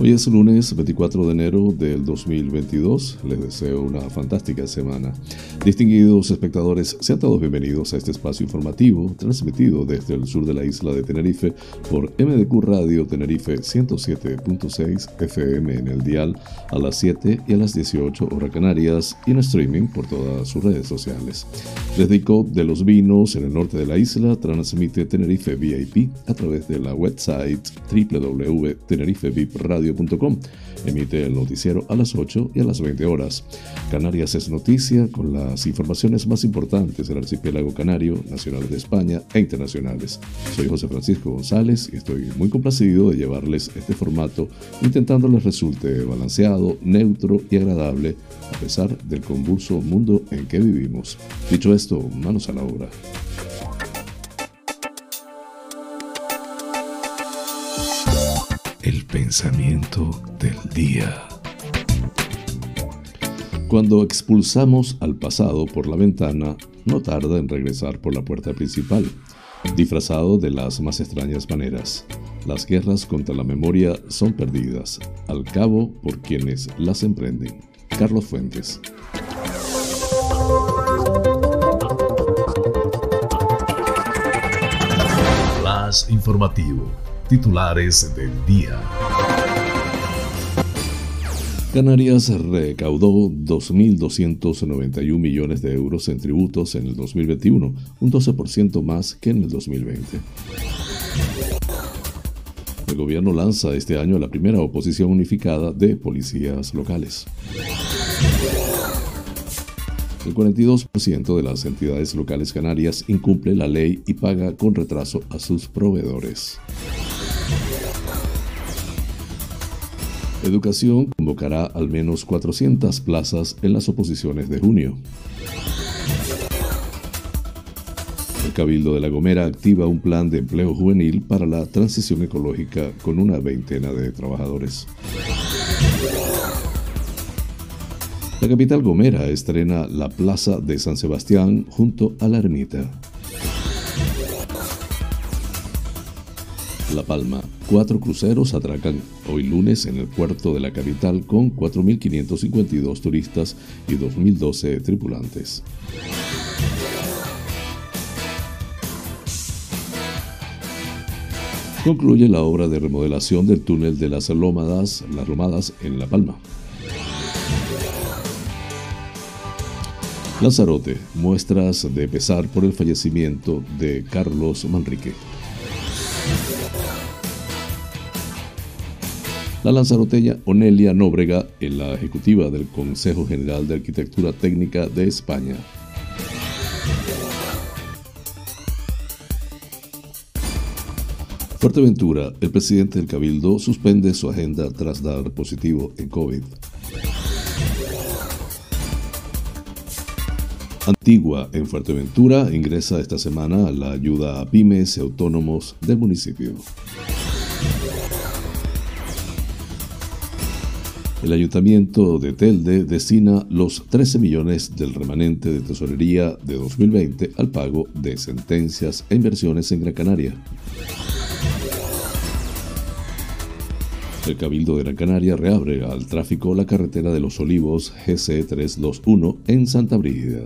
Hoy es lunes 24 de enero del 2022. Les deseo una fantástica semana. Distinguidos espectadores, sean todos bienvenidos a este espacio informativo transmitido desde el sur de la isla de Tenerife por MDQ Radio Tenerife 107.6 FM en el dial a las 7 y a las 18 horas canarias y en streaming por todas sus redes sociales. Desde ICOP de los Vinos en el norte de la isla transmite Tenerife VIP a través de la website www.tenerifevipradio Emite el noticiero a las 8 y a las 20 horas. Canarias es noticia con las informaciones más importantes del archipiélago canario, nacionales de España e internacionales. Soy José Francisco González y estoy muy complacido de llevarles este formato intentando les resulte balanceado, neutro y agradable a pesar del convulso mundo en que vivimos. Dicho esto, manos a la obra. Pensamiento del día. Cuando expulsamos al pasado por la ventana, no tarda en regresar por la puerta principal, disfrazado de las más extrañas maneras. Las guerras contra la memoria son perdidas, al cabo por quienes las emprenden. Carlos Fuentes. Más informativo titulares del día. Canarias recaudó 2.291 millones de euros en tributos en el 2021, un 12% más que en el 2020. El gobierno lanza este año la primera oposición unificada de policías locales. El 42% de las entidades locales canarias incumple la ley y paga con retraso a sus proveedores. Educación convocará al menos 400 plazas en las oposiciones de junio. El Cabildo de La Gomera activa un plan de empleo juvenil para la transición ecológica con una veintena de trabajadores. La capital Gomera estrena la Plaza de San Sebastián junto a la ermita. La Palma. Cuatro cruceros atracan hoy lunes en el puerto de la capital con 4.552 turistas y 2.012 tripulantes. Concluye la obra de remodelación del túnel de las Lómadas, las Lomadas en La Palma. Lanzarote, muestras de pesar por el fallecimiento de Carlos Manrique. La lanzaroteña Onelia Nóbrega en la ejecutiva del Consejo General de Arquitectura Técnica de España. Fuerteventura, el presidente del Cabildo suspende su agenda tras dar positivo en COVID. Antigua, en Fuerteventura, ingresa esta semana la ayuda a pymes y autónomos del municipio. El ayuntamiento de Telde destina los 13 millones del remanente de tesorería de 2020 al pago de sentencias e inversiones en Gran Canaria. El Cabildo de Gran Canaria reabre al tráfico la carretera de los Olivos GC 321 en Santa Brígida.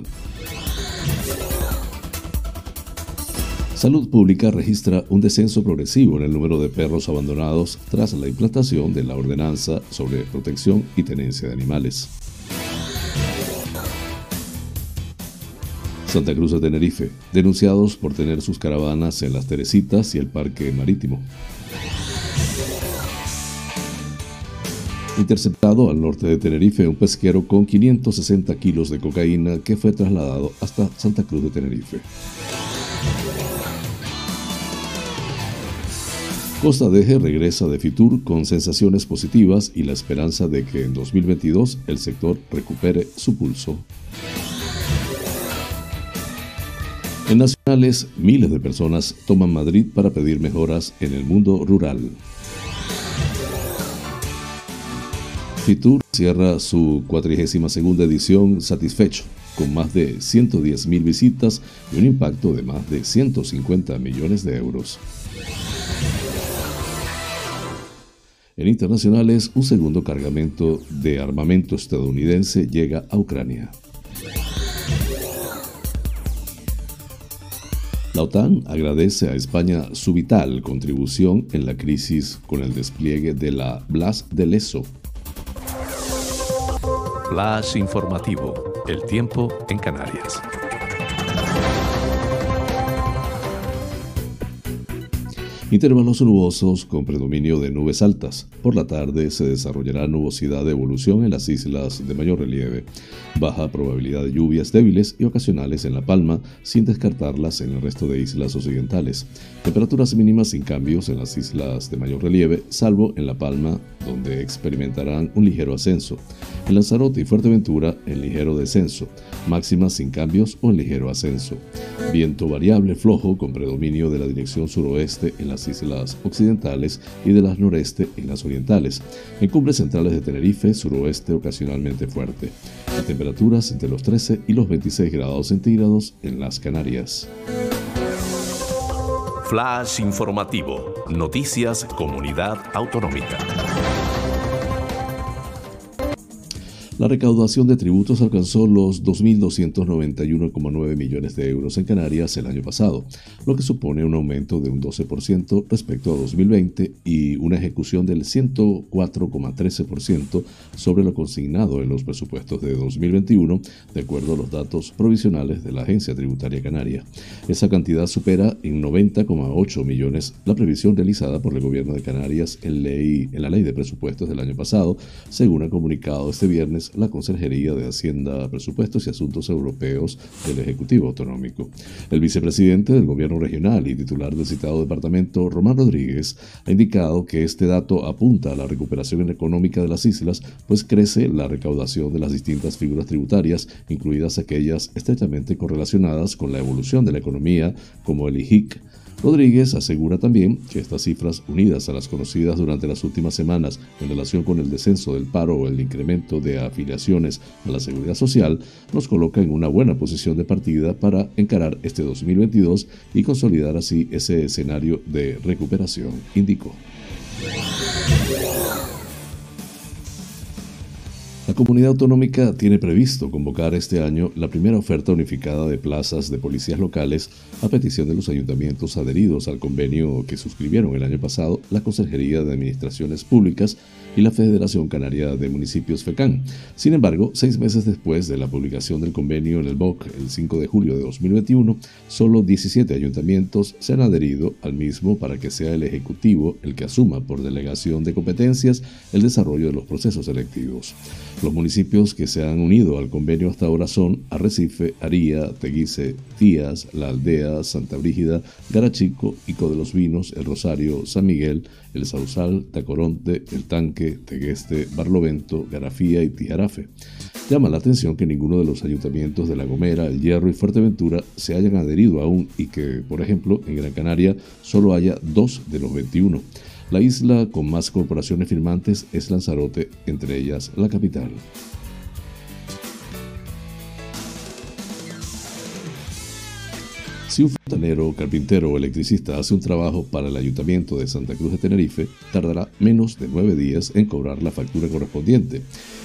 Salud Pública registra un descenso progresivo en el número de perros abandonados tras la implantación de la ordenanza sobre protección y tenencia de animales. Santa Cruz de Tenerife, denunciados por tener sus caravanas en las Teresitas y el Parque Marítimo. Interceptado al norte de Tenerife un pesquero con 560 kilos de cocaína que fue trasladado hasta Santa Cruz de Tenerife. Costa Deje regresa de Fitur con sensaciones positivas y la esperanza de que en 2022 el sector recupere su pulso. En nacionales, miles de personas toman Madrid para pedir mejoras en el mundo rural. Fitur cierra su 42 edición satisfecho, con más de 110.000 visitas y un impacto de más de 150 millones de euros. En internacionales, un segundo cargamento de armamento estadounidense llega a Ucrania. La OTAN agradece a España su vital contribución en la crisis con el despliegue de la Blas de Leso. Flash informativo, el tiempo en Canarias. Intervalos nubosos con predominio de nubes altas. Por la tarde se desarrollará nubosidad de evolución en las islas de mayor relieve. Baja probabilidad de lluvias débiles y ocasionales en La Palma, sin descartarlas en el resto de islas occidentales. Temperaturas mínimas sin cambios en las islas de mayor relieve, salvo en La Palma, donde experimentarán un ligero ascenso. En Lanzarote y Fuerteventura, en ligero descenso. Máximas sin cambios o en ligero ascenso. Viento variable flojo con predominio de la dirección suroeste en las islas occidentales y de las noreste en las orientales. En cumbres centrales de Tenerife, suroeste ocasionalmente fuerte. temperaturas entre los 13 y los 26 grados centígrados en las Canarias. Flash informativo. Noticias Comunidad Autonómica. La recaudación de tributos alcanzó los 2.291,9 millones de euros en Canarias el año pasado, lo que supone un aumento de un 12% respecto a 2020 y una ejecución del 104,13% sobre lo consignado en los presupuestos de 2021, de acuerdo a los datos provisionales de la Agencia Tributaria Canaria. Esa cantidad supera en 90,8 millones la previsión realizada por el Gobierno de Canarias en, la Ley de Presupuestos del año pasado, según ha comunicado este viernes la Consejería de Hacienda, Presupuestos y Asuntos Europeos del Ejecutivo Autonómico. El vicepresidente del Gobierno Regional y titular del citado departamento, Román Rodríguez, ha indicado que este dato apunta a la recuperación económica de las islas, pues crece la recaudación de las distintas figuras tributarias, incluidas aquellas estrechamente correlacionadas con la evolución de la economía, como el IHIC, Rodríguez asegura también que estas cifras, unidas a las conocidas durante las últimas semanas en relación con el descenso del paro o el incremento de afiliaciones a la seguridad social, nos coloca en una buena posición de partida para encarar este 2022 y consolidar así ese escenario de recuperación, indicó. La comunidad autonómica tiene previsto convocar este año la primera oferta unificada de plazas de policías locales a petición de los ayuntamientos adheridos al convenio que suscribieron el año pasado la Consejería de Administraciones Públicas y la Federación Canaria de Municipios FECAN. Sin embargo, seis meses después de la publicación del convenio en el BOC, el 5 de julio de 2021, solo 17 ayuntamientos se han adherido al mismo para que sea el Ejecutivo el que asuma por delegación de competencias el desarrollo de los procesos electivos. Los municipios que se han unido al convenio hasta ahora son Arrecife, Aría, Teguise, Tías, La Aldea, Santa Brígida, Garachico, Ico de los Vinos, El Rosario, San Miguel, El Sausal, Tacoronte, El Tanque, Tegueste, Barlovento, Garafía y Tijarafe. Llama la atención que ninguno de los ayuntamientos de La Gomera, El Hierro y Fuerteventura se hayan adherido aún y que, por ejemplo, en Gran Canaria solo haya dos de los 21. La isla con más corporaciones firmantes es Lanzarote, entre ellas la capital. Si un fontanero, carpintero o electricista hace un trabajo para el Ayuntamiento de Santa Cruz de Tenerife, tardará menos de nueve días en cobrar la factura correspondiente.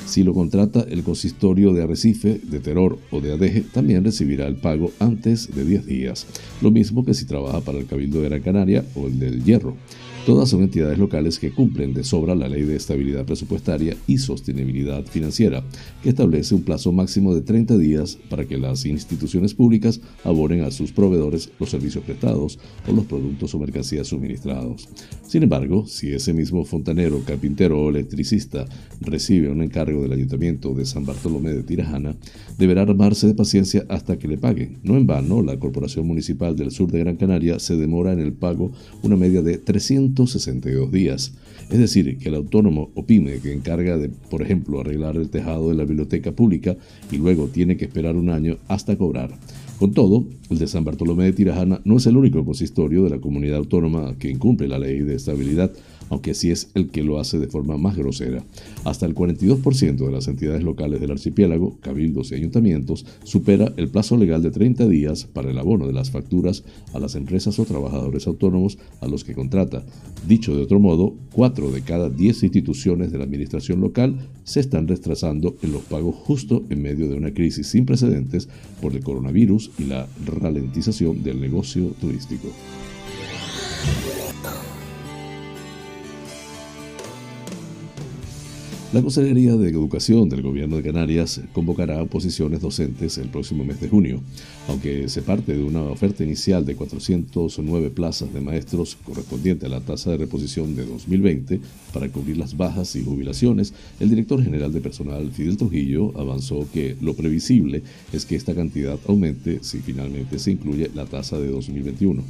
Si lo contrata el consistorio de Arrecife, de Terror o de Adeje, también recibirá el pago antes de 10 días, lo mismo que si trabaja para el Cabildo de Gran Canaria o el del Hierro. Todas son entidades locales que cumplen de sobra la Ley de Estabilidad Presupuestaria y Sostenibilidad Financiera, que establece un plazo máximo de 30 días para que las instituciones públicas abonen a sus proveedores los servicios prestados o los productos o mercancías suministrados. Sin embargo, si ese mismo fontanero, carpintero o electricista recibe un encargo del Ayuntamiento de San Bartolomé de Tirajana, deberá armarse de paciencia hasta que le paguen. No en vano, la Corporación Municipal del Sur de Gran Canaria se demora en el pago una media de 300 162 días. Es decir, que el autónomo o pyme que encarga por ejemplo, arreglar el tejado de la biblioteca pública y luego tiene que esperar un año hasta cobrar. Con todo, el de San Bartolomé de Tirajana no es el único consistorio de la comunidad autónoma que incumple la ley de estabilidad aunque sí es el que lo hace de forma más grosera. Hasta el 42% de las entidades locales del archipiélago, cabildos y ayuntamientos, supera el plazo legal de 30 días para el abono de las facturas a las empresas o trabajadores autónomos a los que contrata. Dicho de otro modo, 4 de cada 10 instituciones de la administración local se están retrasando en los pagos justo en medio de una crisis sin precedentes por el coronavirus y la ralentización del negocio turístico. La Consejería de Educación del Gobierno de Canarias convocará oposiciones docentes el próximo mes de junio. Aunque se parte de una oferta inicial de 409 plazas de maestros correspondiente a la tasa de reposición de 2020 para cubrir las bajas y jubilaciones, el director general de personal Fidel Trujillo avanzó que lo previsible es que esta cantidad aumente si finalmente se incluye la tasa de 2021.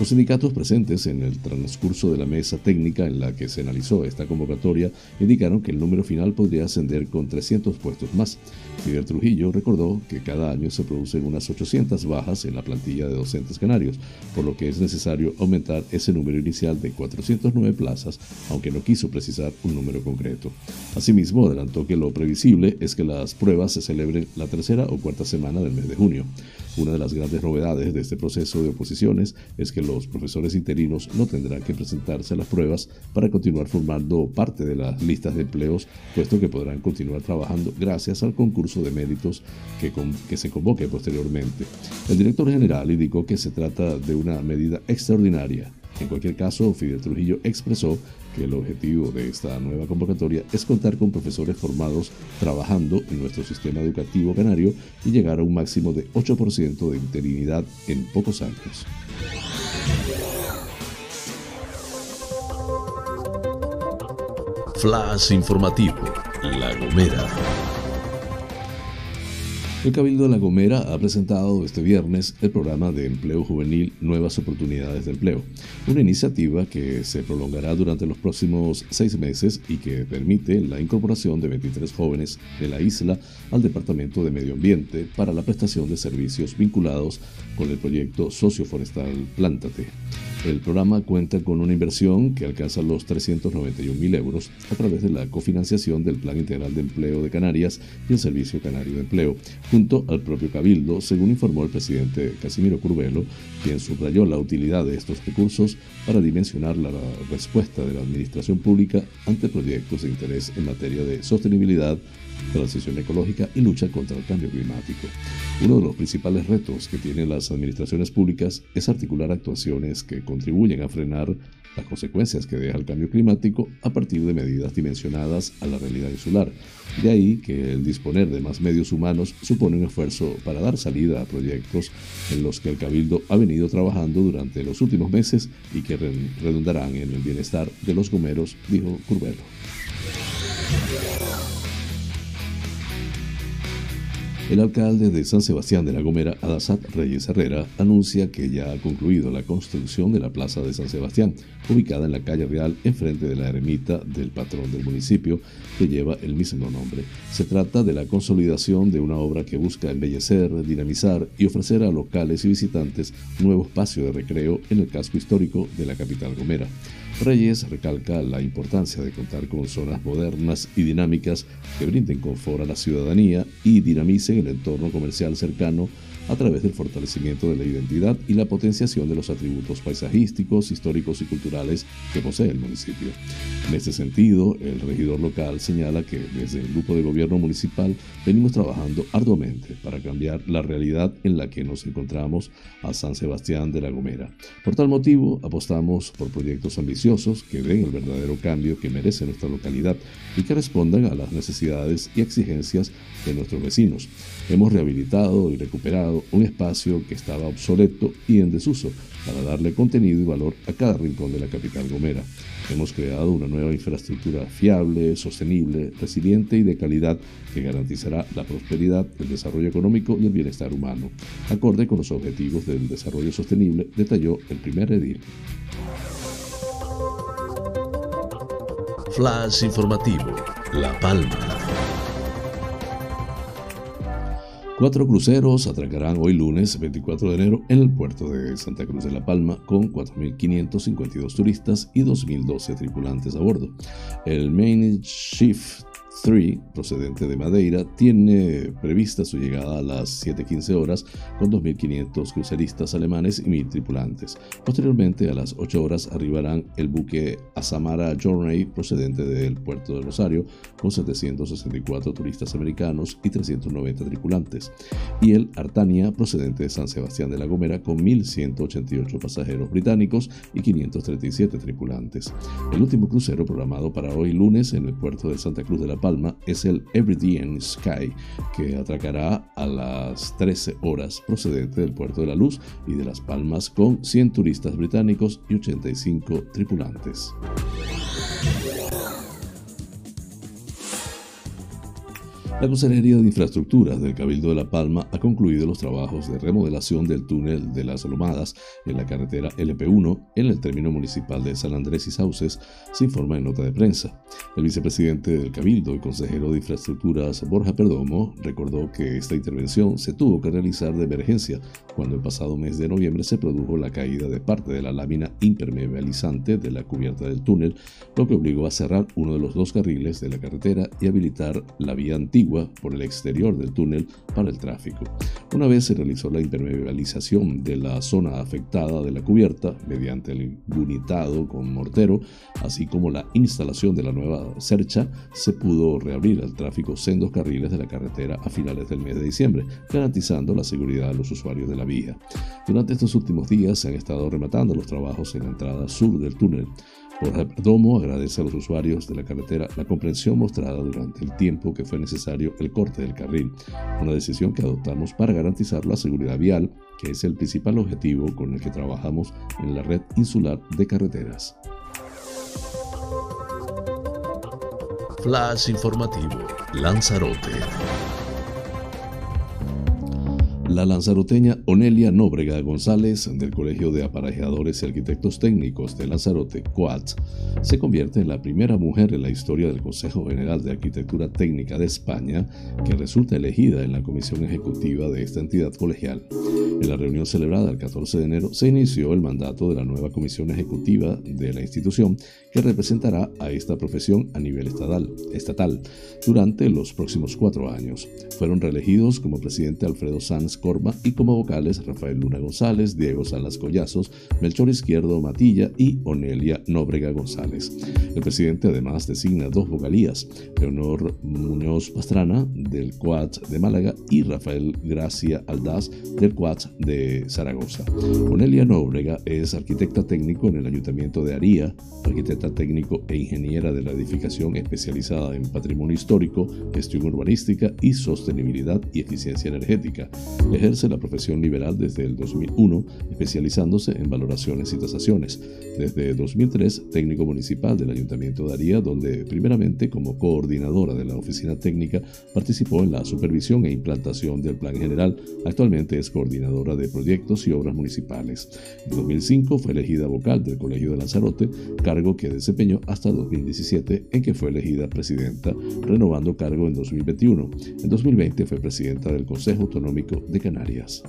Los sindicatos presentes en el transcurso de la mesa técnica en la que se analizó esta convocatoria indicaron que el número final podría ascender con 300 puestos más. Fidel Trujillo recordó que cada año se producen unas 800 bajas en la plantilla de docentes canarios, por lo que es necesario aumentar ese número inicial de 409 plazas, aunque no quiso precisar un número concreto. Asimismo, adelantó que lo previsible es que las pruebas se celebren la tercera o cuarta semana del mes de junio. Una de las grandes novedades de este proceso de oposiciones es que los profesores interinos no tendrán que presentarse a las pruebas para continuar formando parte de las listas de empleos, puesto que podrán continuar trabajando gracias al concurso de méritos que, que se convoque posteriormente. El director general indicó que se trata de una medida extraordinaria en cualquier caso, Fidel Trujillo expresó que el objetivo de esta nueva convocatoria es contar con profesores formados trabajando en nuestro sistema educativo canario y llegar a un máximo de 8% de interinidad en pocos años. Flash informativo, La Gomera. El Cabildo de La Gomera ha presentado este viernes el programa de empleo juvenil Nuevas Oportunidades de Empleo, una iniciativa que se prolongará durante los próximos seis meses y que permite la incorporación de 23 jóvenes de la isla al Departamento de Medio Ambiente para la prestación de servicios vinculados con el proyecto socioforestal Plántate. El programa cuenta con una inversión que alcanza los 391 mil euros a través de la cofinanciación del Plan Integral de Empleo de Canarias y el Servicio Canario de Empleo, junto al propio Cabildo, según informó el presidente Casimiro Curvelo, quien subrayó la utilidad de estos recursos para dimensionar la respuesta de la administración pública ante proyectos de interés en materia de sostenibilidad, transición ecológica y lucha contra el cambio climático. Uno de los principales retos que tienen las administraciones públicas es articular actuaciones que contribuyen a frenar las consecuencias que deja el cambio climático a partir de medidas dimensionadas a la realidad insular. De ahí que el disponer de más medios humanos supone un esfuerzo para dar salida a proyectos en los que el Cabildo ha venido trabajando durante los últimos meses y que redundarán en el bienestar de los gomeros, dijo Curbelo. El alcalde de San Sebastián de la Gomera, Adasat Reyes Herrera, anuncia que ya ha concluido la construcción de la Plaza de San Sebastián, ubicada en la calle Real, enfrente de la ermita del patrón del municipio, que lleva el mismo nombre. Se trata de la consolidación de una obra que busca embellecer, dinamizar y ofrecer a locales y visitantes un nuevo espacio de recreo en el casco histórico de la capital gomera. Reyes recalca la importancia de contar con zonas modernas y dinámicas que brinden confort a la ciudadanía y dinamicen el entorno comercial cercano a través del fortalecimiento de la identidad y la potenciación de los atributos paisajísticos, históricos y culturales que posee el municipio. En este sentido, el regidor local señala que desde el grupo de gobierno municipal venimos trabajando arduamente para cambiar la realidad en la que nos encontramos a San Sebastián de la Gomera. Por tal motivo, apostamos por proyectos que den el verdadero cambio que merece nuestra localidad y que respondan a las necesidades y exigencias de nuestros vecinos. Hemos rehabilitado y recuperado un espacio que estaba obsoleto y en desuso para darle contenido y valor a cada rincón de la capital gomera. Hemos creado una nueva infraestructura fiable, sostenible, resiliente y de calidad que garantizará la prosperidad, el desarrollo económico y el bienestar humano, acorde con los objetivos del desarrollo sostenible, detalló el primer edil. Flash informativo, La Palma. Cuatro cruceros atracarán hoy lunes 24 de enero en el puerto de Santa Cruz de la Palma con 4.552 turistas y 2.012 tripulantes a bordo. El Main Shift 3, procedente de Madeira, tiene prevista su llegada a las 7.15 horas con 2.500 cruceristas alemanes y 1.000 tripulantes. Posteriormente, a las 8 horas, arribarán el buque Asamara Journey, procedente del puerto de Rosario, con 764 turistas americanos y 390 tripulantes, y el Artania, procedente de San Sebastián de la Gomera, con 1.188 pasajeros británicos y 537 tripulantes. El último crucero programado para hoy lunes en el puerto de Santa Cruz de la Paz es el Everyday Sky, que atracará a las 13 horas procedente del Puerto de la Luz y de Las Palmas con 100 turistas británicos y 85 tripulantes. La Consejería de Infraestructuras del Cabildo de La Palma ha concluido los trabajos de remodelación del túnel de las Lomadas en la carretera LP1 en el término municipal de San Andrés y Sauces, se informa en nota de prensa. El vicepresidente del Cabildo y consejero de Infraestructuras, Borja Perdomo, recordó que esta intervención se tuvo que realizar de emergencia cuando el pasado mes de noviembre se produjo la caída de parte de la lámina impermeabilizante de la cubierta del túnel, lo que obligó a cerrar uno de los dos carriles de la carretera y habilitar la vía antigua por el exterior del túnel para el tráfico. Una vez se realizó la impermeabilización de la zona afectada de la cubierta mediante el bunitado con mortero, así como la instalación de la nueva cercha, se pudo reabrir al tráfico sendos carriles de la carretera a finales del mes de diciembre, garantizando la seguridad de los usuarios de la vía. Durante estos últimos días se han estado rematando los trabajos en la entrada sur del túnel. Jorge Domo agradece a los usuarios de la carretera la comprensión mostrada durante el tiempo que fue necesario el corte del carril, una decisión que adoptamos para garantizar la seguridad vial, que es el principal objetivo con el que trabajamos en la red insular de carreteras. Flash informativo, Lanzarote. La lanzaroteña Onelia Nóbrega González, del Colegio de Aparejadores y Arquitectos Técnicos de Lanzarote, COAT, se convierte en la primera mujer en la historia del Consejo General de Arquitectura Técnica de España que resulta elegida en la comisión ejecutiva de esta entidad colegial. En la reunión celebrada el 14 de enero se inició el mandato de la nueva comisión ejecutiva de la institución que representará a esta profesión a nivel estatal, estatal durante los próximos cuatro años. Fueron reelegidos como presidente Alfredo Sanz Corma y como vocales Rafael Luna González, Diego Salas Collazos, Melchor Izquierdo Matilla y Onelia Nóbrega González. El presidente además designa dos vocalías, Leonor Muñoz Pastrana del CUAT de Málaga y Rafael Gracia Aldaz del CUAT de Zaragoza. Onelia Nóbrega es arquitecta técnico en el Ayuntamiento de Aría, arquitecta técnico e ingeniera de la edificación especializada en patrimonio histórico, gestión urbanística y sostenibilidad y eficiencia energética. Ejerce la profesión liberal desde el 2001, especializándose en valoraciones y tasaciones. Desde 2003, técnico municipal del Ayuntamiento de Aría, donde primeramente como coordinadora de la oficina técnica participó en la supervisión e implantación del Plan General. Actualmente es coordinadora de proyectos y obras municipales. En 2005 fue elegida vocal del Colegio de Lanzarote, cargo que desempeñó hasta 2017, en que fue elegida presidenta, renovando cargo en 2021. En 2020 fue presidenta del Consejo Autonómico de Canarias.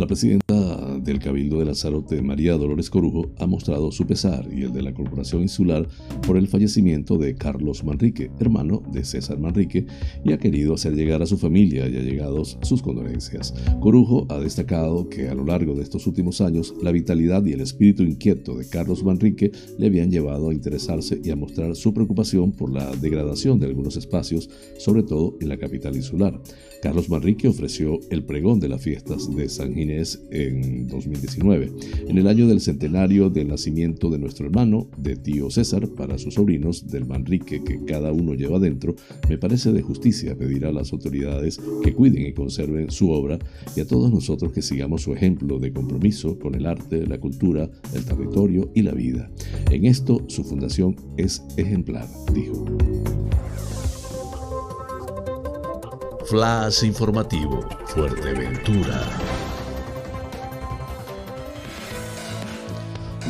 La presidenta del Cabildo de Lanzarote, María Dolores Corujo, ha mostrado su pesar y el de la Corporación Insular por el fallecimiento de Carlos Manrique, hermano de César Manrique, y ha querido hacer llegar a su familia y allegados sus condolencias. Corujo ha destacado que a lo largo de estos últimos años, la vitalidad y el espíritu inquieto de Carlos Manrique le habían llevado a interesarse y a mostrar su preocupación por la degradación de algunos espacios, sobre todo en la capital insular. Carlos Manrique ofreció el pregón de las fiestas de San Ginés en 2019, en el año del centenario del nacimiento de nuestro hermano, de tío César, para sus sobrinos del Manrique que cada uno lleva dentro, me parece de justicia pedir a las autoridades que cuiden y conserven su obra y a todos nosotros que sigamos su ejemplo de compromiso con el arte, la cultura, el territorio y la vida. En esto su fundación es ejemplar, dijo. Flash informativo, Fuerteventura.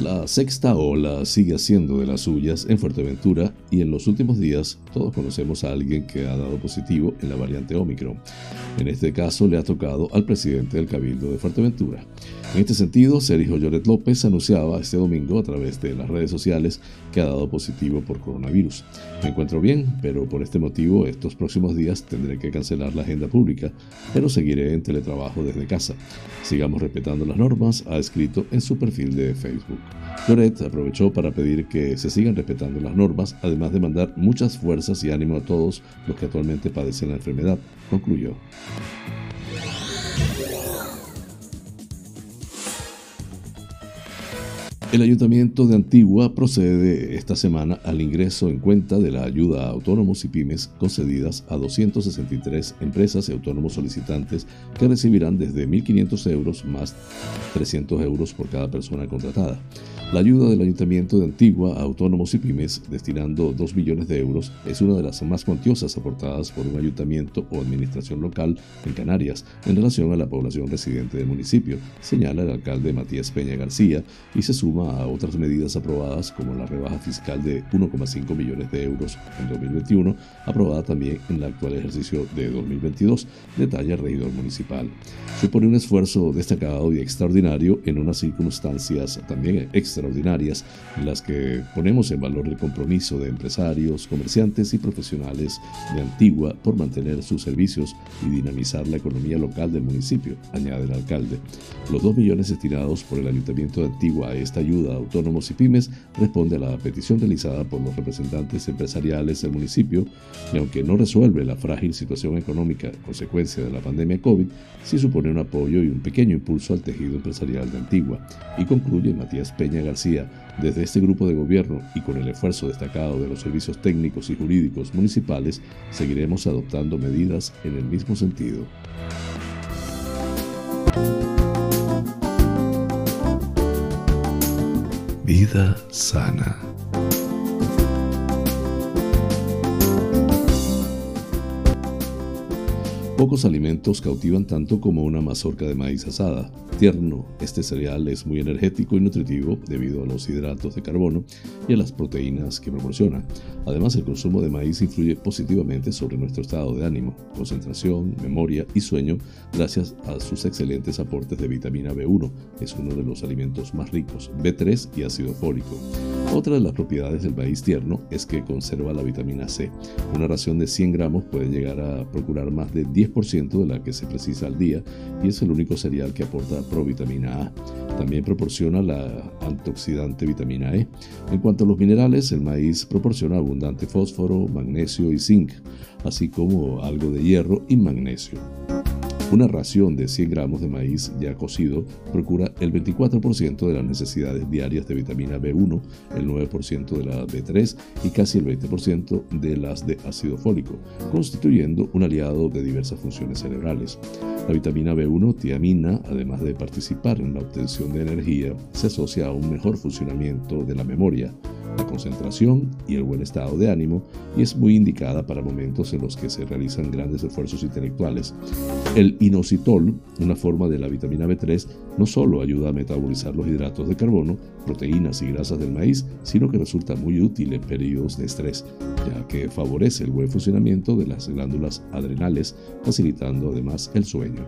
La sexta ola sigue haciendo de las suyas en Fuerteventura y en los últimos días todos conocemos a alguien que ha dado positivo en la variante Omicron. En este caso le ha tocado al presidente del Cabildo de Fuerteventura. En este sentido, Sergio Lloret López anunciaba este domingo a través de las redes sociales que ha dado positivo por coronavirus. Me encuentro bien, pero por este motivo estos próximos días tendré que cancelar la agenda pública, pero seguiré en teletrabajo desde casa. Sigamos respetando las normas, ha escrito en su perfil de Facebook. Lloret aprovechó para pedir que se sigan respetando las normas, además de mandar muchas fuerzas y ánimo a todos los que actualmente padecen la enfermedad, concluyó. El Ayuntamiento de Antigua procede esta semana al ingreso en cuenta de la ayuda a autónomos y pymes concedidas a 263 empresas y autónomos solicitantes que recibirán desde 1.500 euros más 300 euros por cada persona contratada. La ayuda del Ayuntamiento de Antigua a autónomos y pymes, destinando 2 millones de euros, es una de las más cuantiosas aportadas por un ayuntamiento o administración local en Canarias en relación a la población residente del municipio, señala el alcalde Matías Peña García, y se suma a otras medidas aprobadas como la rebaja fiscal de 1,5 millones de euros en 2021, aprobada también en el actual ejercicio de 2022, detalla el regidor municipal. Supone un esfuerzo destacado y extraordinario en unas circunstancias también extra extraordinarias en las que ponemos en valor el compromiso de empresarios, comerciantes y profesionales de Antigua por mantener sus servicios y dinamizar la economía local del municipio, añade el alcalde. Los dos millones destinados por el Ayuntamiento de Antigua a esta ayuda a autónomos y pymes responde a la petición realizada por los representantes empresariales del municipio y aunque no resuelve la frágil situación económica consecuencia de la pandemia COVID, sí supone un apoyo y un pequeño impulso al tejido empresarial de Antigua. Y concluye Matías Peña García, desde este grupo de gobierno y con el esfuerzo destacado de los servicios técnicos y jurídicos municipales, seguiremos adoptando medidas en el mismo sentido. Vida sana. Pocos alimentos cautivan tanto como una mazorca de maíz asada. Tierno, este cereal es muy energético y nutritivo debido a los hidratos de carbono y a las proteínas que proporciona. Además, el consumo de maíz influye positivamente sobre nuestro estado de ánimo, concentración, memoria y sueño gracias a sus excelentes aportes de vitamina B1. Es uno de los alimentos más ricos, B3 y ácido fólico. Otra de las propiedades del maíz tierno es que conserva la vitamina C. Una ración de 100 gramos puede llegar a procurar más de 10% de la que se precisa al día y es el único cereal que aporta provitamina A. También proporciona la antioxidante vitamina E. En cuanto a los minerales, el maíz proporciona abundante fósforo, magnesio y zinc, así como algo de hierro y magnesio. Una ración de 100 gramos de maíz ya cocido procura el 24% de las necesidades diarias de vitamina B1, el 9% de la B3 y casi el 20% de las de ácido fólico, constituyendo un aliado de diversas funciones cerebrales. La vitamina B1 tiamina, además de participar en la obtención de energía, se asocia a un mejor funcionamiento de la memoria, la concentración y el buen estado de ánimo y es muy indicada para momentos en los que se realizan grandes esfuerzos intelectuales. El inositol, una forma de la vitamina B3, no solo ayuda a metabolizar los hidratos de carbono, proteínas y grasas del maíz, sino que resulta muy útil en periodos de estrés, ya que favorece el buen funcionamiento de las glándulas adrenales, facilitando además el sueño.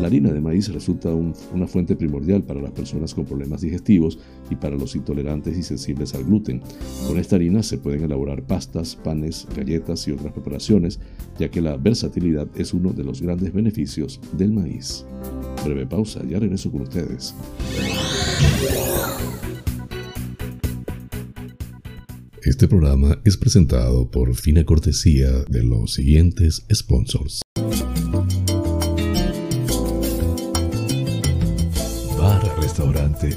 La harina de maíz resulta una fuente primordial para las personas con problemas digestivos y para los intolerantes y sensibles al gluten. Con esta harina se pueden elaborar pastas, panes, galletas y otras preparaciones, ya que la versatilidad es uno de los grandes beneficios del maíz. Breve pausa, ya regreso con ustedes. Este programa es presentado por fina cortesía de los siguientes sponsors. Bar Restaurante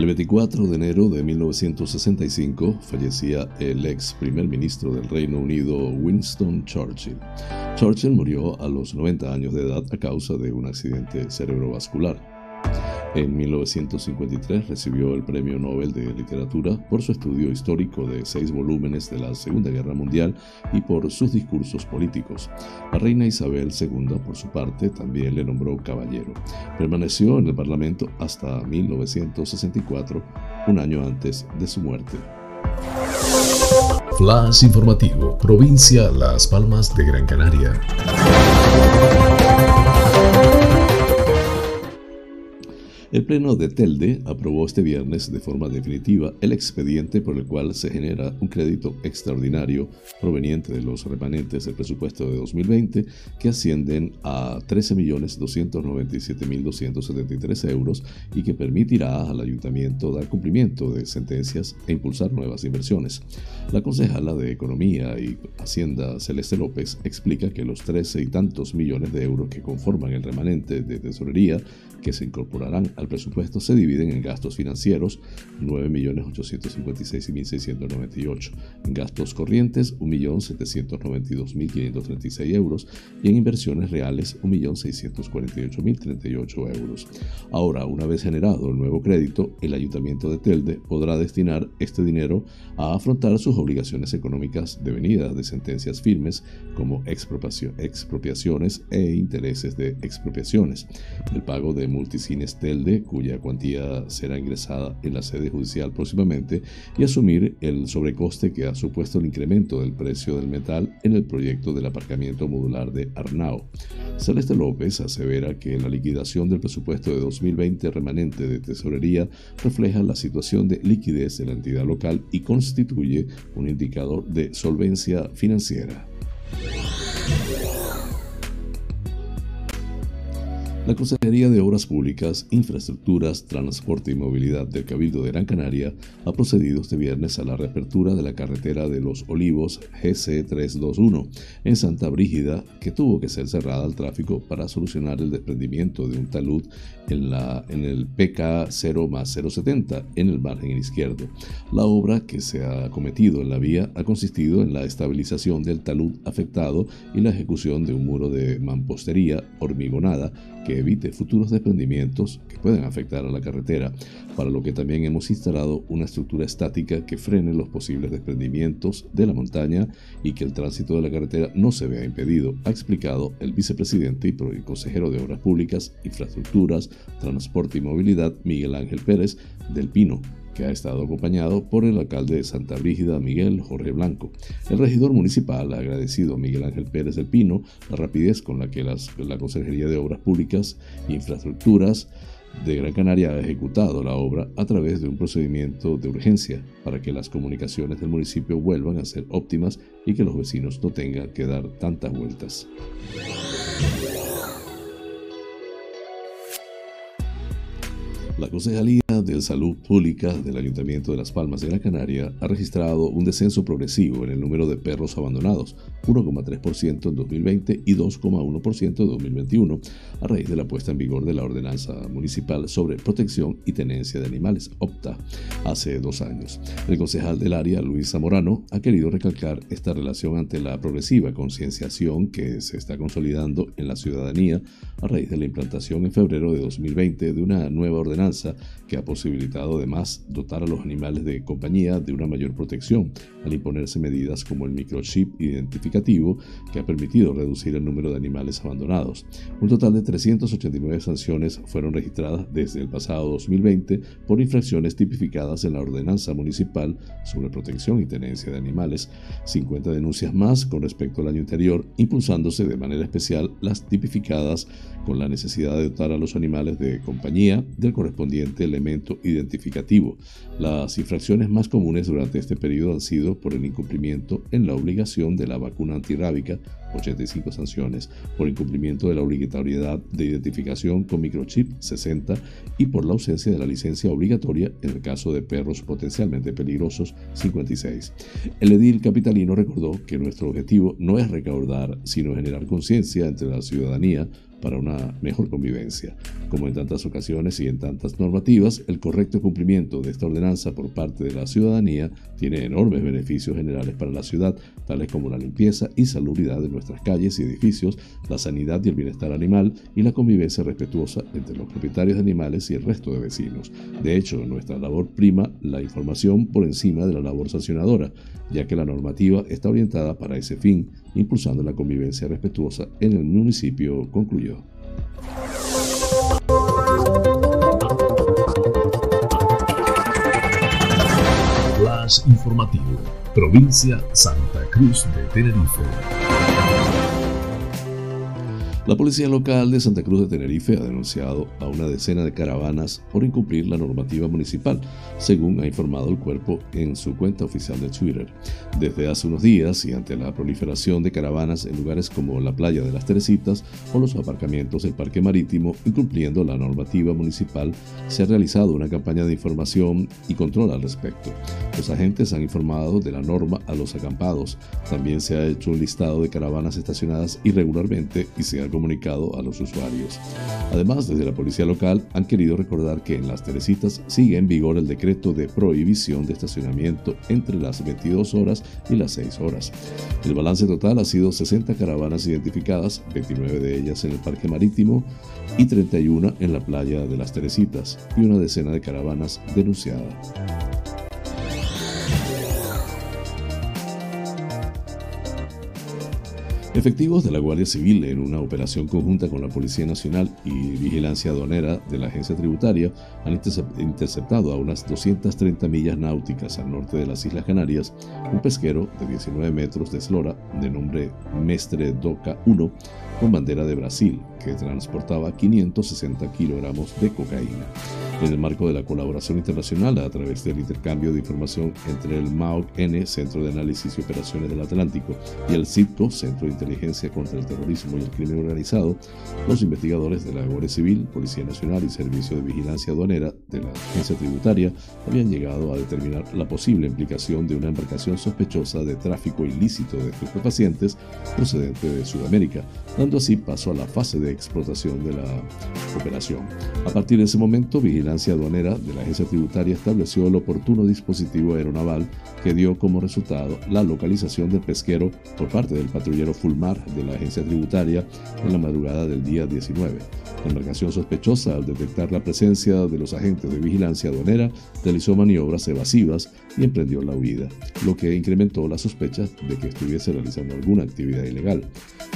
El 24 de enero de 1965 fallecía el ex primer ministro del Reino Unido Winston Churchill. Churchill murió a los 90 años de edad a causa de un accidente cerebrovascular. En 1953 recibió el Premio Nobel de Literatura por su estudio histórico de seis volúmenes de la Segunda Guerra Mundial y por sus discursos políticos. La reina Isabel II, por su parte, también le nombró caballero. Permaneció en el Parlamento hasta 1964, un año antes de su muerte. Flash informativo, provincia Las Palmas de Gran Canaria. El Pleno de Telde aprobó este viernes de forma definitiva el expediente por el cual se genera un crédito extraordinario proveniente de los remanentes del presupuesto de 2020 que ascienden a 13.297.273 euros y que permitirá al ayuntamiento dar cumplimiento de sentencias e impulsar nuevas inversiones. La concejala de Economía y Hacienda Celeste López explica que los 13 y tantos millones de euros que conforman el remanente de tesorería que se incorporarán al presupuesto se dividen en gastos financieros, 9.856.698, en gastos corrientes, 1.792.536 euros. Y en inversiones reales, 1.648.038 euros. Ahora, una vez generado el nuevo crédito, el Ayuntamiento de Telde podrá destinar este dinero a afrontar sus obligaciones económicas devenidas de sentencias firmes como expropiaciones e intereses de expropiaciones, el pago de Multicines Telde, cuya cuantía será ingresada en la sede judicial próximamente, y asumir el sobrecoste que ha supuesto el incremento del precio del metal en el proyecto del aparcamiento modular de Arnao. Celeste López asevera que la liquidación del presupuesto de 2020 remanente de tesorería refleja la situación de liquidez de la entidad local y constituye un indicador de solvencia financiera. La Consejería de Obras Públicas, Infraestructuras, Transporte y Movilidad del Cabildo de Gran Canaria ha procedido este viernes a la reapertura de la carretera de Los Olivos GC321 en Santa Brígida, que tuvo que ser cerrada al tráfico para solucionar el desprendimiento de un talud en, la, el PK 0 más 070 en el margen izquierdo. La obra que se ha cometido en la vía ha consistido en la estabilización del talud afectado y la ejecución de un muro de mampostería hormigonada que evite futuros desprendimientos que puedan afectar a la carretera, para lo que también hemos instalado una estructura estática que frene los posibles desprendimientos de la montaña y que el tránsito de la carretera no se vea impedido, ha explicado el vicepresidente y consejero de Obras Públicas, Infraestructuras, Transporte y Movilidad, Miguel Ángel Pérez, del Pino, que ha estado acompañado por el alcalde de Santa Brígida, Miguel Jorge Blanco. El regidor municipal ha agradecido a Miguel Ángel Pérez del Pino la rapidez con la que la Consejería de Obras Públicas e Infraestructuras de Gran Canaria ha ejecutado la obra a través de un procedimiento de urgencia para que las comunicaciones del municipio vuelvan a ser óptimas y que los vecinos no tengan que dar tantas vueltas. La Concejalía de Salud Pública del Ayuntamiento de Las Palmas de Gran Canaria ha registrado un descenso progresivo en el número de perros abandonados, 1,3% en 2020 y 2,1% en 2021, a raíz de la puesta en vigor de la Ordenanza Municipal sobre Protección y Tenencia de Animales, OPTA, hace dos años. El concejal del área, Luis Zamorano, ha querido recalcar esta relación ante la progresiva concienciación que se está consolidando en la ciudadanía a raíz de la implantación en febrero de 2020 de una nueva ordenanza que ha posibilitado además dotar a los animales de compañía de una mayor protección al imponerse medidas como el microchip identificativo que ha permitido reducir el número de animales abandonados. Un total de 389 sanciones fueron registradas desde el pasado 2020 por infracciones tipificadas en la ordenanza municipal sobre protección y tenencia de animales, 50 denuncias más con respecto al año anterior, impulsándose de manera especial las tipificadas con la necesidad de dotar a los animales de compañía del correspondiente elemento identificativo. Las infracciones más comunes durante este periodo han sido por el incumplimiento en la obligación de la vacuna antirrábica, 85 sanciones, por incumplimiento de la obligatoriedad de identificación con microchip, 60, y por la ausencia de la licencia obligatoria en el caso de perros potencialmente peligrosos, 56. El edil capitalino recordó que nuestro objetivo no es recaudar, sino generar conciencia entre la ciudadanía para una mejor convivencia. Como en tantas ocasiones y en tantas normativas, el correcto cumplimiento de esta ordenanza por parte de la ciudadanía tiene enormes beneficios generales para la ciudad, tales como la limpieza y salubridad de nuestras calles y edificios, la sanidad y el bienestar animal y la convivencia respetuosa entre los propietarios de animales y el resto de vecinos. De hecho, nuestra labor prima la información por encima de la labor sancionadora, ya que la normativa está orientada para ese fin, impulsando la convivencia respetuosa en el municipio, concluyó. Flash informativo, provincia Santa Cruz de Tenerife. La policía local de Santa Cruz de Tenerife ha denunciado a una decena de caravanas por incumplir la normativa municipal, según ha informado el cuerpo en su cuenta oficial de Twitter. Desde hace unos días y ante la proliferación de caravanas en lugares como la playa de las Teresitas o los aparcamientos del parque marítimo, incumpliendo la normativa municipal, se ha realizado una campaña de información y control al respecto. Los agentes han informado de la norma a los acampados. También se ha hecho un listado de caravanas estacionadas irregularmente y se ha comunicado a los usuarios. Además, desde la policía local han querido recordar que en las Teresitas sigue en vigor el decreto de prohibición de estacionamiento entre las 22 horas y las 6 horas. El balance total ha sido 60 caravanas identificadas, 29 de ellas en el parque marítimo y 31 en la playa de las Teresitas y una decena de caravanas denunciadas. Efectivos de la Guardia Civil en una operación conjunta con la Policía Nacional y Vigilancia Aduanera de la Agencia Tributaria han interceptado a unas 230 millas náuticas al norte de las Islas Canarias un pesquero de 19 metros de eslora de nombre Mestre Doca 1 con bandera de Brasil que transportaba 560 kilogramos de cocaína. En el marco de la colaboración internacional a través del intercambio de información entre el MAOC-N, Centro de Análisis y Operaciones del Atlántico, y el CITCO, Centro de Inteligencia contra el Terrorismo y el Crimen Organizado, los investigadores de la Guardia Civil, Policía Nacional y Servicio de Vigilancia Aduanera de la Agencia Tributaria habían llegado a determinar la posible implicación de una embarcación sospechosa de tráfico ilícito de estupefacientes procedente de Sudamérica, dando así paso a la fase de explotación de la operación. A partir de ese momento, Vigilancia Aduanera de la Agencia Tributaria estableció el oportuno dispositivo aeronaval que dio como resultado la localización del pesquero por parte del patrullero Fulmar de la Agencia Tributaria en la madrugada del día 19. La embarcación sospechosa, al detectar la presencia de los agentes de vigilancia aduanera, realizó maniobras evasivas y emprendió la huida, lo que incrementó la sospecha de que estuviese realizando alguna actividad ilegal.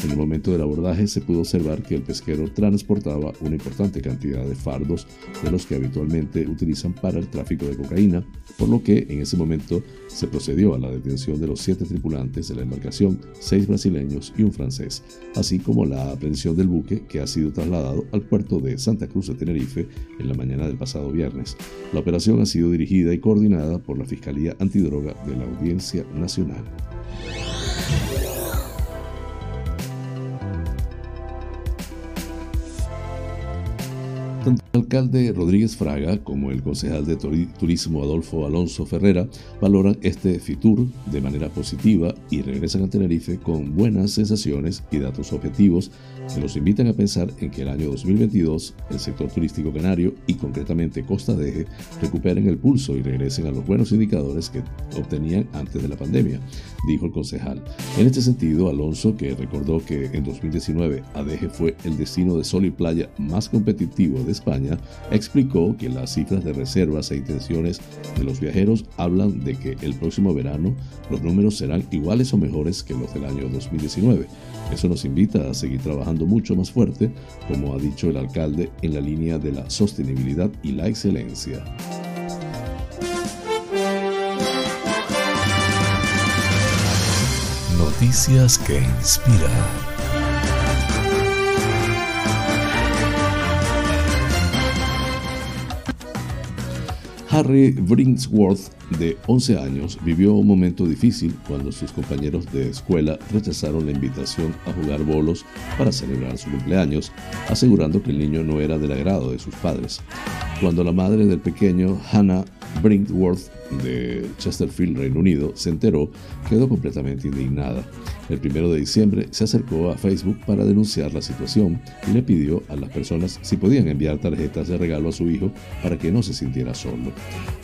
En el momento del abordaje se pudo observar que el pesquero transportaba una importante cantidad de fardos de los que habitualmente utilizan para el tráfico de cocaína, por lo que en ese momento se procedió a la detención de los siete tripulantes de la embarcación, seis brasileños y un francés, así como la aprehensión del buque que ha sido trasladado al puerto de Santa Cruz de Tenerife en la mañana del pasado viernes. La operación ha sido dirigida y coordinada por la Fiscalía Antidroga de la Audiencia Nacional. Alcalde Rodríguez Fraga como el concejal de Turismo Adolfo Alonso Ferrera valoran este FITUR de manera positiva y regresan a Tenerife con buenas sensaciones y datos objetivos que los invitan a pensar en que el año 2022 el sector turístico canario y concretamente Costa de Eje recuperen el pulso y regresen a los buenos indicadores que obtenían antes de la pandemia, dijo el concejal. En este sentido, Alonso, que recordó que en 2019 Adeje fue el destino de sol y playa más competitivo de España, explicó que las cifras de reservas e intenciones de los viajeros hablan de que el próximo verano los números serán iguales o mejores que los del año 2019. Eso nos invita a seguir trabajando mucho más fuerte, como ha dicho el alcalde, en la línea de la sostenibilidad y la excelencia. Noticias que inspiran. Harry Bringsworth, de 11 años, vivió un momento difícil cuando sus compañeros de escuela rechazaron la invitación a jugar bolos para celebrar su cumpleaños, asegurando que el niño no era del agrado de sus padres. Cuando la madre del pequeño, Hannah Brinkworth, de Chesterfield, Reino Unido, se enteró, quedó completamente indignada. El primero de diciembre se acercó a Facebook para denunciar la situación y le pidió a las personas si podían enviar tarjetas de regalo a su hijo para que no se sintiera solo.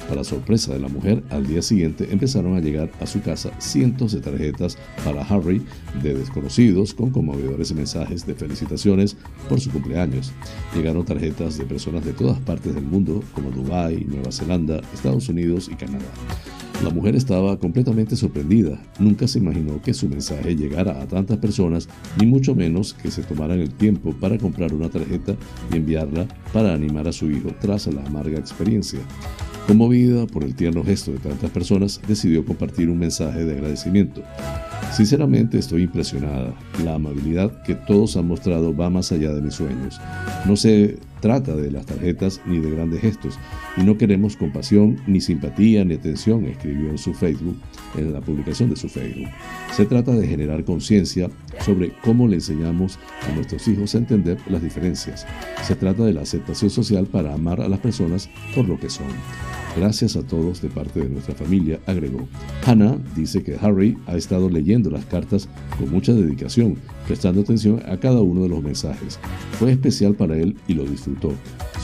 Para sorpresa de la mujer, al día siguiente empezaron a llegar a su casa cientos de tarjetas para Harry de desconocidos con conmovedores mensajes de felicitaciones por su cumpleaños. Llegaron tarjetas de personas de todas partes del mundo como Dubái, Nueva Zelanda, Estados Unidos y Canadá. La mujer estaba completamente sorprendida. Nunca se imaginó que su mensaje llegara a tantas personas, ni mucho menos que se tomaran el tiempo para comprar una tarjeta y enviarla para animar a su hijo tras la amarga experiencia. Conmovida por el tierno gesto de tantas personas, decidió compartir un mensaje de agradecimiento. Sinceramente estoy impresionada. La amabilidad que todos han mostrado va más allá de mis sueños. No se trata de las tarjetas ni de grandes gestos, y no queremos compasión, ni simpatía, ni atención, escribió en su Facebook, en la publicación de su Facebook. Se trata de generar conciencia sobre cómo le enseñamos a nuestros hijos a entender las diferencias. Se trata de la aceptación social para amar a las personas por lo que son. Gracias a todos de parte de nuestra familia, agregó. Hannah dice que Harry ha estado leyendo las cartas con mucha dedicación, prestando atención a cada uno de los mensajes. Fue especial para él y lo disfrutó.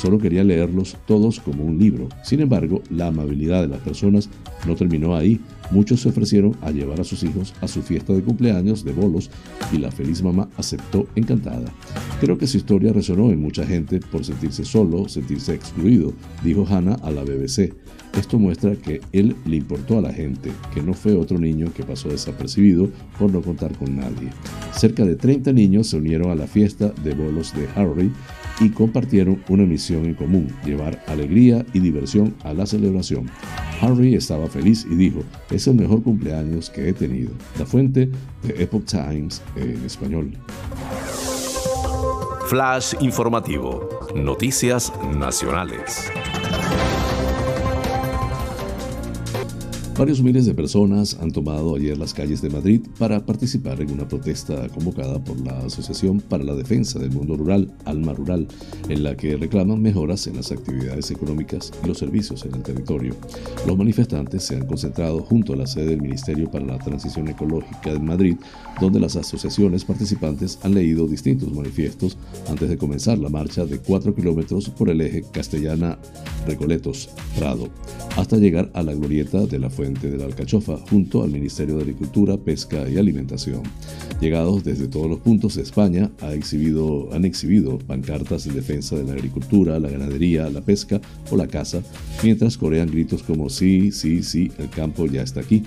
Solo quería leerlos todos como un libro. Sin embargo, la amabilidad de las personas no terminó ahí. Muchos se ofrecieron a llevar a sus hijos a su fiesta de cumpleaños de bolos y la feliz mamá aceptó encantada. Creo que su historia resonó en mucha gente por sentirse solo, sentirse excluido, dijo Hannah a la BBC. Esto muestra que él le importó a la gente, que no fue otro niño que pasó desapercibido por no contar con nadie. Cerca de 30 niños se unieron a la fiesta de bolos de Harry y compartieron una misión en común, llevar alegría y diversión a la celebración. Harry estaba feliz y dijo, es el mejor cumpleaños que he tenido. La fuente de Epoch Times en español. Flash informativo. Noticias nacionales. Varios miles de personas han tomado ayer las calles de Madrid para participar en una protesta convocada por la Asociación para la Defensa del Mundo Rural, Alma Rural, en la que reclaman mejoras en las actividades económicas y los servicios en el territorio. Los manifestantes se han concentrado junto a la sede del Ministerio para la Transición Ecológica de Madrid, donde las asociaciones participantes han leído distintos manifiestos antes de comenzar la marcha de 4 kilómetros por el eje Castellana-Recoletos-Prado, hasta llegar a la glorieta de la De la Alcachofa junto al Ministerio de Agricultura, Pesca y Alimentación. Llegados desde todos los puntos de España, han exhibido pancartas en defensa de la agricultura, la ganadería, la pesca o la caza, mientras corean gritos como sí, sí, sí, el campo ya está aquí.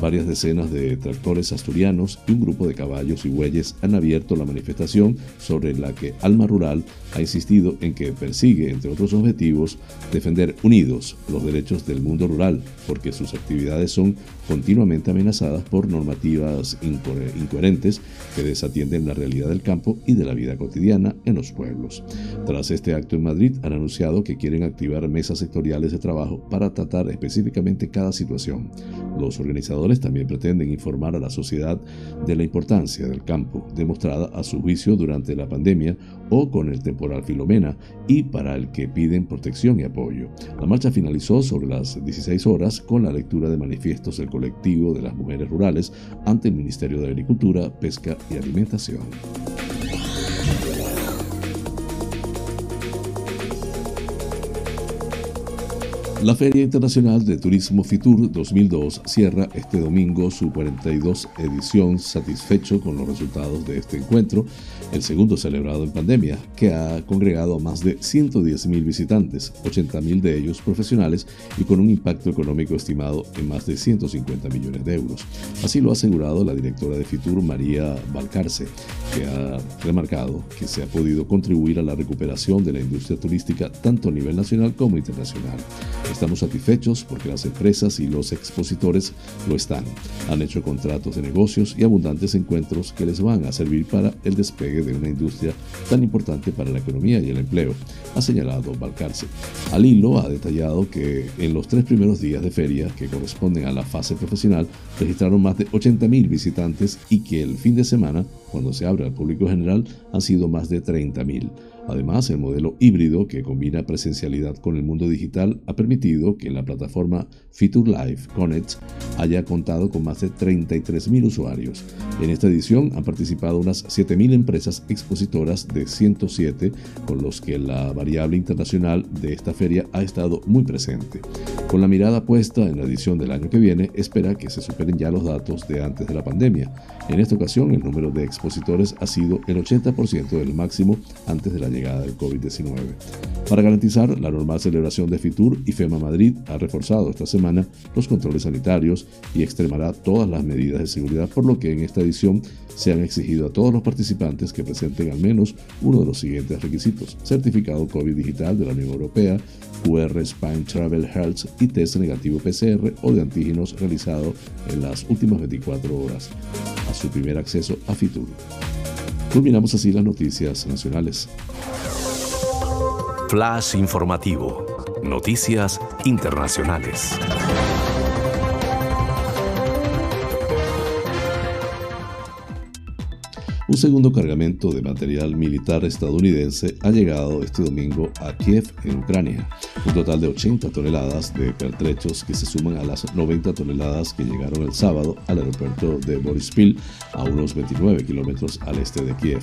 Varias decenas de tractores asturianos y un grupo de caballos y bueyes han abierto la manifestación sobre la que Alma Rural ha insistido en que persigue, entre otros objetivos, defender unidos los derechos del mundo rural, porque sus actividades son continuamente amenazadas por normativas incoherentes que desatienden la realidad del campo y de la vida cotidiana en los pueblos. Tras este acto en Madrid, han anunciado que quieren activar mesas sectoriales de trabajo para tratar específicamente cada situación. Los organizadores también pretenden informar a la sociedad de la importancia del campo, demostrada a su juicio durante la pandemia o con el temporal Filomena, y para el que piden protección y apoyo. La marcha finalizó sobre las 16 horas con la lectura de manifiestos del colectivo de las mujeres rurales ante el Ministerio de Agricultura, Pesca y Alimentación. La Feria Internacional de Turismo Fitur 2002 cierra este domingo su 42 edición satisfecho con los resultados de este encuentro, el segundo celebrado en pandemia, que ha congregado a más de 110.000 visitantes, 80.000 de ellos profesionales y con un impacto económico estimado en más de 150 millones de euros. Así lo ha asegurado la directora de Fitur, María Balcarce, que ha remarcado que se ha podido contribuir a la recuperación de la industria turística tanto a nivel nacional como internacional. Estamos satisfechos porque las empresas y los expositores lo están. Han hecho contratos de negocios y abundantes encuentros que les van a servir para el despegue de una industria tan importante para la economía y el empleo, ha señalado Balcarce. Al hilo ha detallado que en los tres primeros días de feria, que corresponden a la fase profesional, registraron más de 80.000 visitantes y que el fin de semana, cuando se abre al público general, han sido más de 30.000. Además, el modelo híbrido que combina presencialidad con el mundo digital ha permitido que la plataforma Feature Live Connect haya contado con más de 33.000 usuarios. En esta edición han participado unas 7.000 empresas expositoras de 107, con los que la variable internacional de esta feria ha estado muy presente. Con la mirada puesta en la edición del año que viene, espera que se superen ya los datos de antes de la pandemia. En esta ocasión, el número de expositores ha sido el 80% del máximo antes de la llegada del COVID-19. Para garantizar la normal celebración de FITUR, IFEMA Madrid ha reforzado esta semana los controles sanitarios y extremará todas las medidas de seguridad, por lo que en esta edición se han exigido a todos los participantes que presenten al menos uno de los siguientes requisitos: certificado COVID digital de la Unión Europea, QR Spine Travel Health y test negativo PCR o de antígenos realizado en las últimas 24 horas a su primer acceso a FITUR. Culminamos así las noticias nacionales. Flash informativo. Noticias internacionales. Un segundo cargamento de material militar estadounidense ha llegado este domingo a Kiev, en Ucrania. Un total de 80 toneladas de pertrechos que se suman a las 90 toneladas que llegaron el sábado al aeropuerto de Borispil, a unos 29 kilómetros al este de Kiev.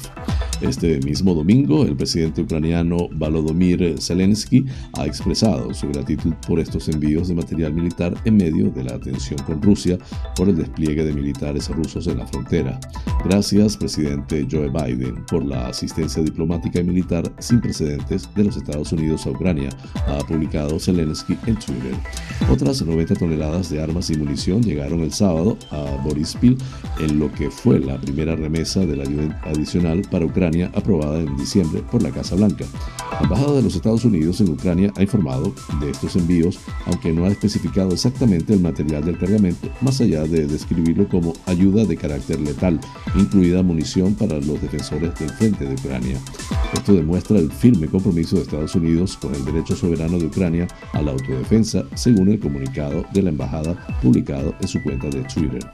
Este mismo domingo, el presidente ucraniano Volodymyr Zelensky ha expresado su gratitud por estos envíos de material militar en medio de la tensión con Rusia por el despliegue de militares rusos en la frontera. Gracias, presidente Joe Biden por la asistencia diplomática y militar sin precedentes de los Estados Unidos a Ucrania, ha publicado Zelensky en Twitter. Otras 90 toneladas de armas y munición llegaron el sábado a Borispil en lo que fue la primera remesa de la ayuda adicional para Ucrania aprobada en diciembre por la Casa Blanca. La Embajada de los Estados Unidos en Ucrania ha informado de estos envíos, aunque no ha especificado exactamente el material del cargamento, más allá de describirlo como ayuda de carácter letal, incluida munición para los defensores del frente de Ucrania. Esto demuestra el firme compromiso de Estados Unidos con el derecho soberano de Ucrania a la autodefensa, según el comunicado de la embajada publicado en su cuenta de Twitter.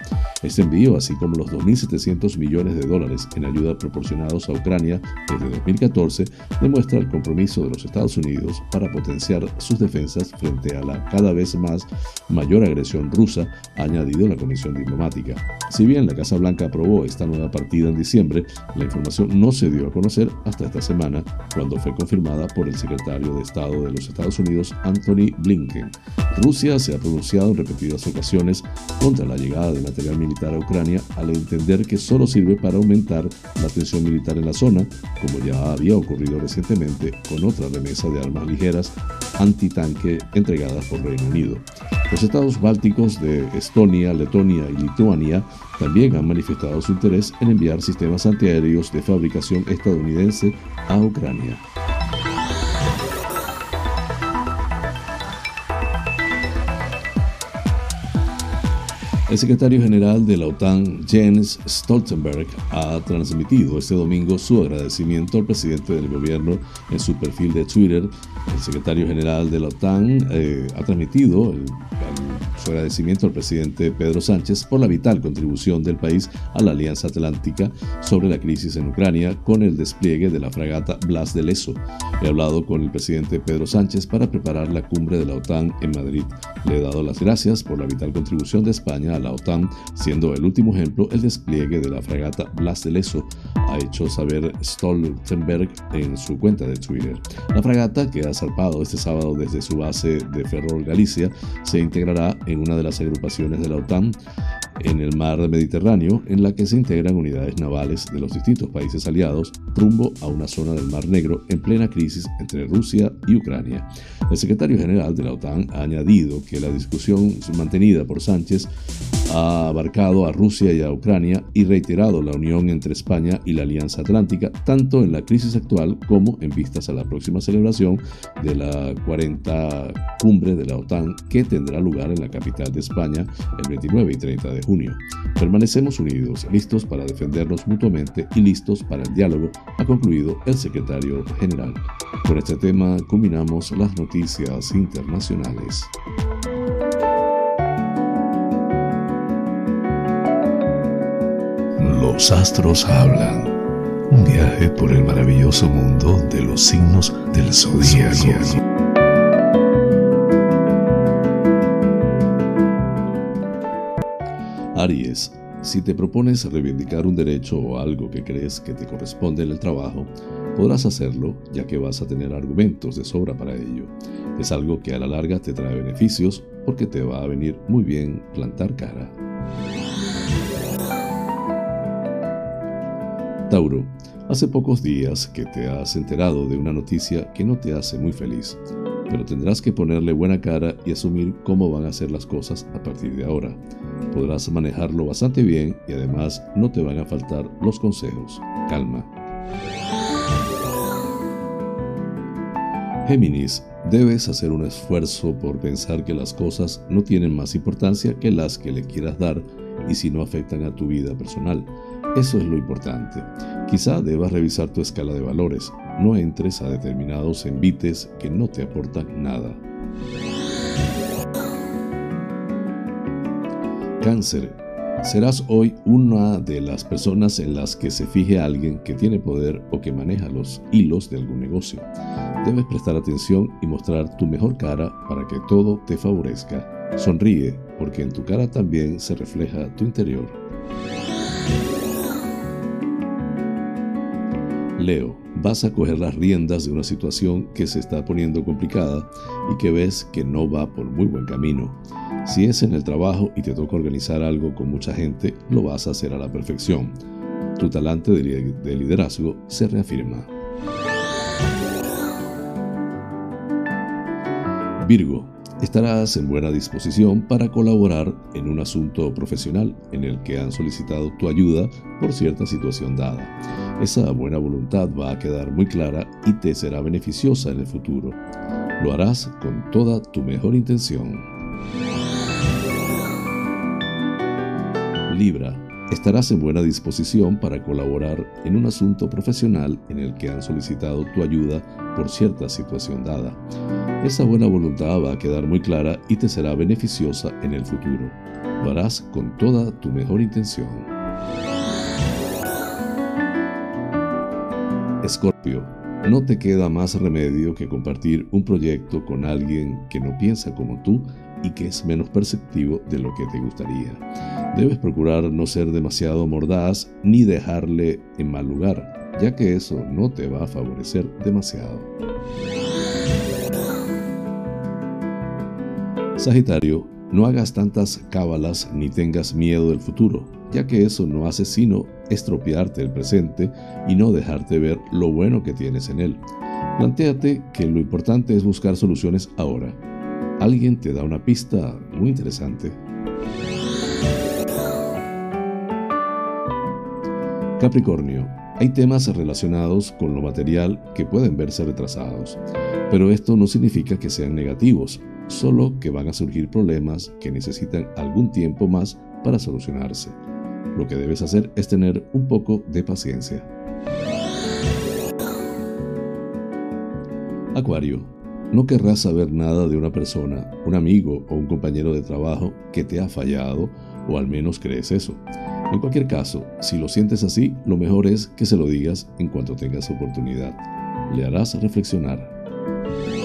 Este envío, así como los 2.700 millones de dólares en ayuda proporcionados a Ucrania desde 2014, demuestra el compromiso de los Estados Unidos para potenciar sus defensas frente a la cada vez más mayor agresión rusa, ha añadido la Comisión Diplomática. Si bien la Casa Blanca aprobó esta nueva partida en diciembre, la información no se dio a conocer hasta esta semana, cuando fue confirmada por el secretario de Estado de los Estados Unidos, Anthony Blinken. Rusia se ha pronunciado en repetidas ocasiones contra la llegada de material militar a Ucrania al entender que solo sirve para aumentar la tensión militar en la zona, como ya había ocurrido recientemente con otra remesa de armas ligeras antitanque entregadas por Reino Unido. Los estados bálticos de Estonia, Letonia y Lituania también han manifestado su interés en enviar sistemas antiaéreos de fabricación estadounidense a Ucrania. El secretario general de la OTAN, Jens Stoltenberg, ha transmitido este domingo su agradecimiento al presidente del gobierno en su perfil de Twitter. El secretario general de la OTAN eh, ha transmitido el, su agradecimiento al presidente Pedro Sánchez por la vital contribución del país a la Alianza Atlántica sobre la crisis en Ucrania con el despliegue de la fragata Blas de Leso. He hablado con el presidente Pedro Sánchez para preparar la cumbre de la OTAN en Madrid. Le he dado las gracias por la vital contribución de España a la OTAN, siendo el último ejemplo el despliegue de la fragata Blas de Leso, ha hecho saber Stoltenberg en su cuenta de Twitter. La fragata, que ha zarpado este sábado desde su base de Ferrol, Galicia, se integrará en una de las agrupaciones de la OTAN en el mar Mediterráneo, en la que se integran unidades navales de los distintos países aliados rumbo a una zona del Mar Negro en plena crisis entre Rusia y Ucrania. El secretario general de la OTAN ha añadido que la discusión mantenida por Sánchez ha abarcado a Rusia y a Ucrania y reiterado la unión entre España y la Alianza Atlántica, tanto en la crisis actual como en vistas a la próxima celebración de la 40 cumbre de la OTAN que tendrá lugar en la capital de España el 29 y 30 de junio. Permanecemos unidos, listos para defendernos mutuamente y listos para el diálogo, ha concluido el secretario general. Con este tema combinamos las noticias internacionales. Los astros hablan. Un viaje por el maravilloso mundo de los signos del zodíaco. Aries, si te propones reivindicar un derecho o algo que crees que te corresponde en el trabajo, podrás hacerlo ya que vas a tener argumentos de sobra para ello. Es algo que a la larga te trae beneficios porque te va a venir muy bien plantar cara. Tauro, hace pocos días que te has enterado de una noticia que no te hace muy feliz, pero tendrás que ponerle buena cara y asumir cómo van a ser las cosas a partir de ahora. Podrás manejarlo bastante bien y además no te van a faltar los consejos. Calma. Géminis, debes hacer un esfuerzo por pensar que las cosas no tienen más importancia que las que le quieras dar y si no afectan a tu vida personal. Eso es lo importante. Quizá debas revisar tu escala de valores. No entres a determinados envites que no te aportan nada. Cáncer. Serás hoy una de las personas en las que se fije alguien que tiene poder o que maneja los hilos de algún negocio. Debes prestar atención y mostrar tu mejor cara para que todo te favorezca. Sonríe, porque en tu cara también se refleja tu interior. Leo, vas a coger las riendas de una situación que se está poniendo complicada y que ves que no va por muy buen camino. Si es en el trabajo y te toca organizar algo con mucha gente, lo vas a hacer a la perfección. Tu talante de liderazgo se reafirma. Virgo, estarás en buena disposición para colaborar en un asunto profesional en el que han solicitado tu ayuda por cierta situación dada. Esa buena voluntad va a quedar muy clara y te será beneficiosa en el futuro. Lo harás con toda tu mejor intención. Libra estarás en buena disposición para colaborar en un asunto profesional en el que han solicitado tu ayuda por cierta situación dada. Esa buena voluntad va a quedar muy clara y te será beneficiosa en el futuro. Lo harás con toda tu mejor intención. Escorpio, no te queda más remedio que compartir un proyecto con alguien que no piensa como tú y que es menos perceptivo de lo que te gustaría. Debes procurar no ser demasiado mordaz ni dejarle en mal lugar, ya que eso no te va a favorecer demasiado. Sagitario, no hagas tantas cábalas ni tengas miedo del futuro, ya que eso no hace sino estropearte el presente y no dejarte ver lo bueno que tienes en él. Plantéate que lo importante es buscar soluciones ahora alguien te da una pista muy interesante. Capricornio, hay temas relacionados con lo material que pueden verse retrasados, pero esto no significa que sean negativos, solo que van a surgir problemas que necesitan algún tiempo más para solucionarse. Lo que debes hacer es tener un poco de paciencia. Acuario, no querrás saber nada de una persona, un amigo o un compañero de trabajo que te ha fallado, o al menos crees eso. En cualquier caso, si lo sientes así, lo mejor es que se lo digas en cuanto tengas oportunidad. Le harás reflexionar.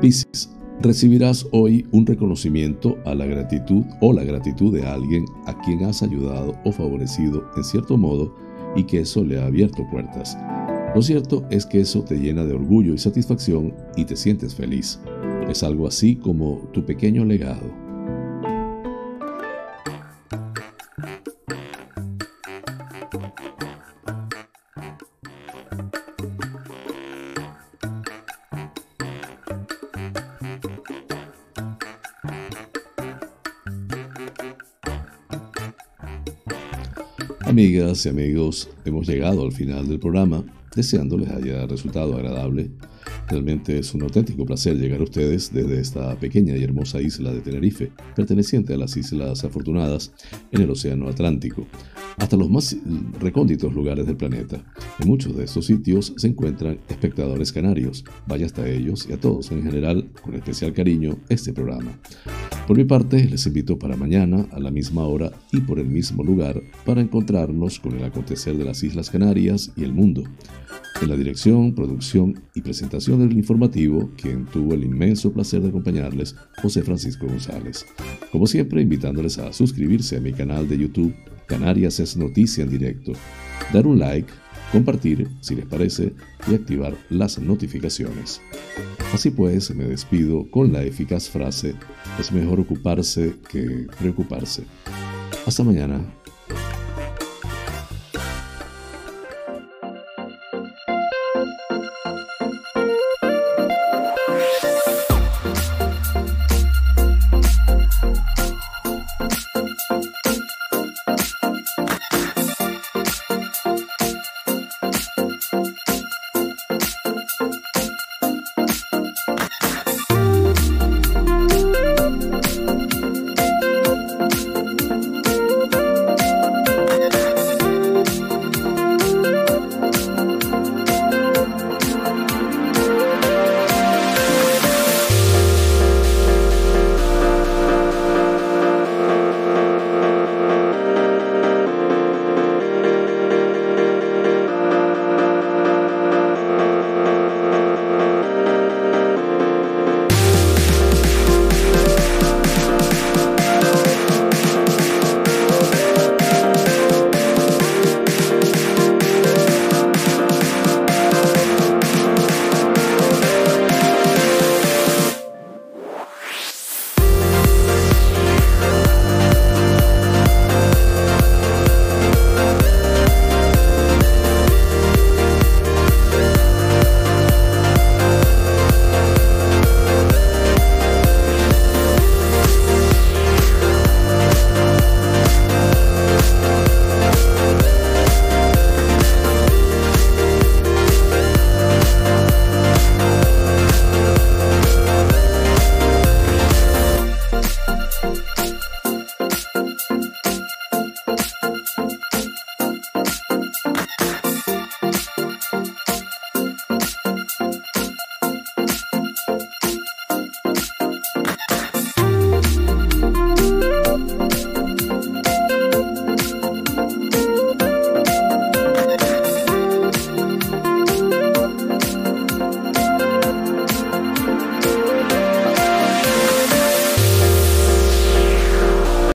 Piscis, recibirás hoy un reconocimiento a la gratitud o la gratitud de alguien a quien has ayudado o favorecido en cierto modo y que eso le ha abierto puertas. Lo cierto es que eso te llena de orgullo y satisfacción y te sientes feliz. Es algo así como tu pequeño legado. Amigas y amigos, hemos llegado al final del programa deseando les haya resultado agradable. Realmente es un auténtico placer llegar a ustedes desde esta pequeña y hermosa isla de Tenerife, perteneciente a las Islas Afortunadas en el Océano Atlántico, hasta los más recónditos lugares del planeta. En muchos de estos sitios se encuentran espectadores canarios. Vaya hasta ellos y a todos en general, con especial cariño, este programa. Por mi parte, les invito para mañana a la misma hora y por el mismo lugar para encontrarnos con el acontecer de las Islas Canarias y el mundo. En la dirección, producción y presentación del informativo, quien tuvo el inmenso placer de acompañarles, José Francisco González. Como siempre, invitándoles a suscribirse a mi canal de YouTube, Canarias es Noticia en Directo, dar un like, compartir si les parece y activar las notificaciones. Así pues, me despido con la eficaz frase, es mejor ocuparse que preocuparse. Hasta mañana.